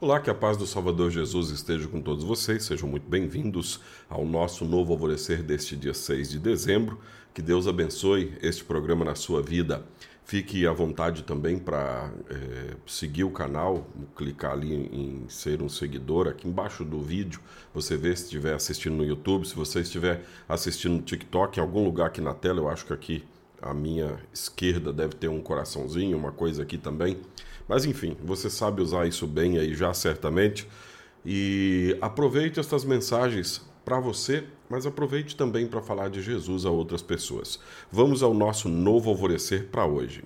Olá, que a paz do Salvador Jesus esteja com todos vocês. Sejam muito bem-vindos ao nosso novo alvorecer deste dia 6 de dezembro. Que Deus abençoe este programa na sua vida. Fique à vontade também para é, seguir o canal, clicar ali em ser um seguidor. Aqui embaixo do vídeo você vê se estiver assistindo no YouTube, se você estiver assistindo no TikTok, em algum lugar aqui na tela, eu acho que aqui à minha esquerda deve ter um coraçãozinho, uma coisa aqui também. Mas enfim, você sabe usar isso bem aí já certamente. E aproveite estas mensagens para você, mas aproveite também para falar de Jesus a outras pessoas. Vamos ao nosso novo alvorecer para hoje.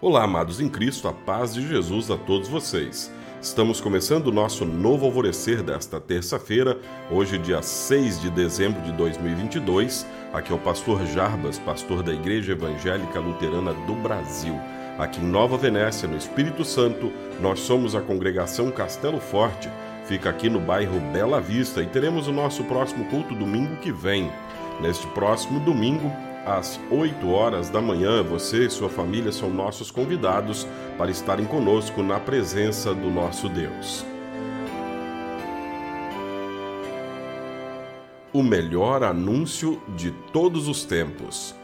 Olá, amados em Cristo, a paz de Jesus a todos vocês. Estamos começando o nosso novo alvorecer desta terça-feira, hoje, dia 6 de dezembro de 2022. Aqui é o pastor Jarbas, pastor da Igreja Evangélica Luterana do Brasil. Aqui em Nova Venécia, no Espírito Santo, nós somos a congregação Castelo Forte. Fica aqui no bairro Bela Vista e teremos o nosso próximo culto domingo que vem. Neste próximo domingo, às 8 horas da manhã, você e sua família são nossos convidados para estarem conosco na presença do nosso Deus. O melhor anúncio de todos os tempos.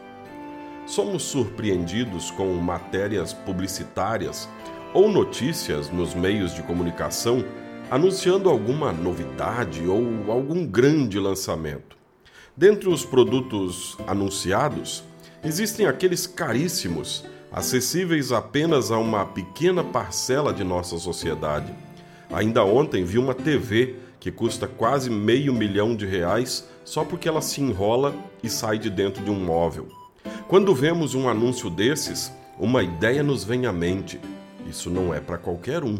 Somos surpreendidos com matérias publicitárias ou notícias nos meios de comunicação anunciando alguma novidade ou algum grande lançamento. Dentre os produtos anunciados, existem aqueles caríssimos, acessíveis apenas a uma pequena parcela de nossa sociedade. Ainda ontem vi uma TV que custa quase meio milhão de reais só porque ela se enrola e sai de dentro de um móvel. Quando vemos um anúncio desses, uma ideia nos vem à mente. Isso não é para qualquer um.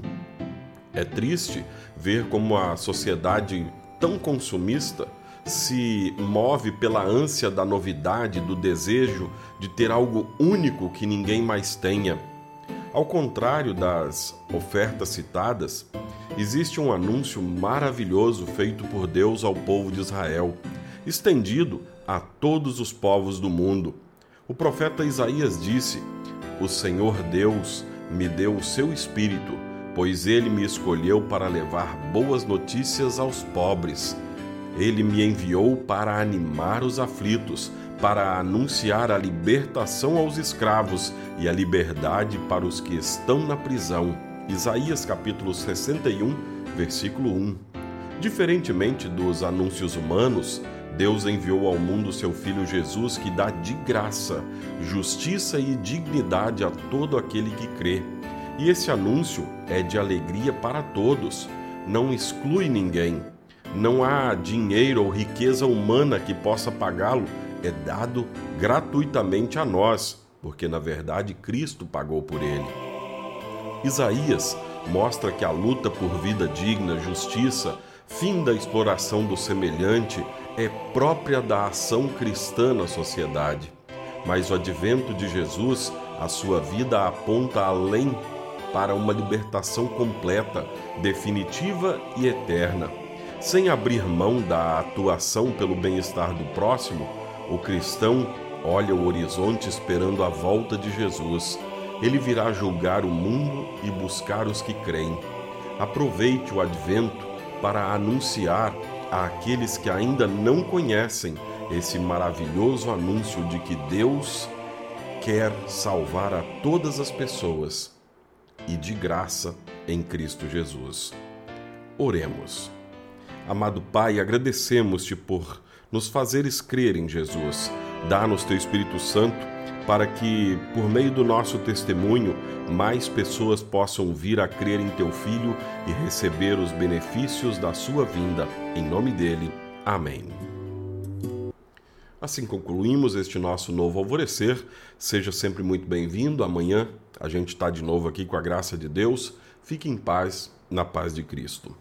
É triste ver como a sociedade tão consumista se move pela ânsia da novidade, do desejo de ter algo único que ninguém mais tenha. Ao contrário das ofertas citadas, existe um anúncio maravilhoso feito por Deus ao povo de Israel, estendido a todos os povos do mundo. O profeta Isaías disse: O Senhor Deus me deu o seu espírito, pois ele me escolheu para levar boas notícias aos pobres. Ele me enviou para animar os aflitos, para anunciar a libertação aos escravos e a liberdade para os que estão na prisão. Isaías capítulo 61, versículo 1. Diferentemente dos anúncios humanos, Deus enviou ao mundo seu Filho Jesus, que dá de graça, justiça e dignidade a todo aquele que crê. E esse anúncio é de alegria para todos, não exclui ninguém. Não há dinheiro ou riqueza humana que possa pagá-lo, é dado gratuitamente a nós, porque na verdade Cristo pagou por ele. Isaías mostra que a luta por vida digna, justiça, fim da exploração do semelhante, é própria da ação cristã na sociedade. Mas o advento de Jesus, a sua vida aponta além para uma libertação completa, definitiva e eterna. Sem abrir mão da atuação pelo bem-estar do próximo, o cristão olha o horizonte esperando a volta de Jesus. Ele virá julgar o mundo e buscar os que creem. Aproveite o advento para anunciar àqueles que ainda não conhecem esse maravilhoso anúncio de que Deus quer salvar a todas as pessoas e de graça em Cristo Jesus. Oremos. Amado Pai, agradecemos-te por nos fazeres crer em Jesus. Dá-nos teu Espírito Santo para que, por meio do nosso testemunho, mais pessoas possam vir a crer em teu Filho e receber os benefícios da sua vinda. Em nome dele. Amém. Assim concluímos este nosso novo alvorecer. Seja sempre muito bem-vindo. Amanhã a gente está de novo aqui com a graça de Deus. Fique em paz, na paz de Cristo.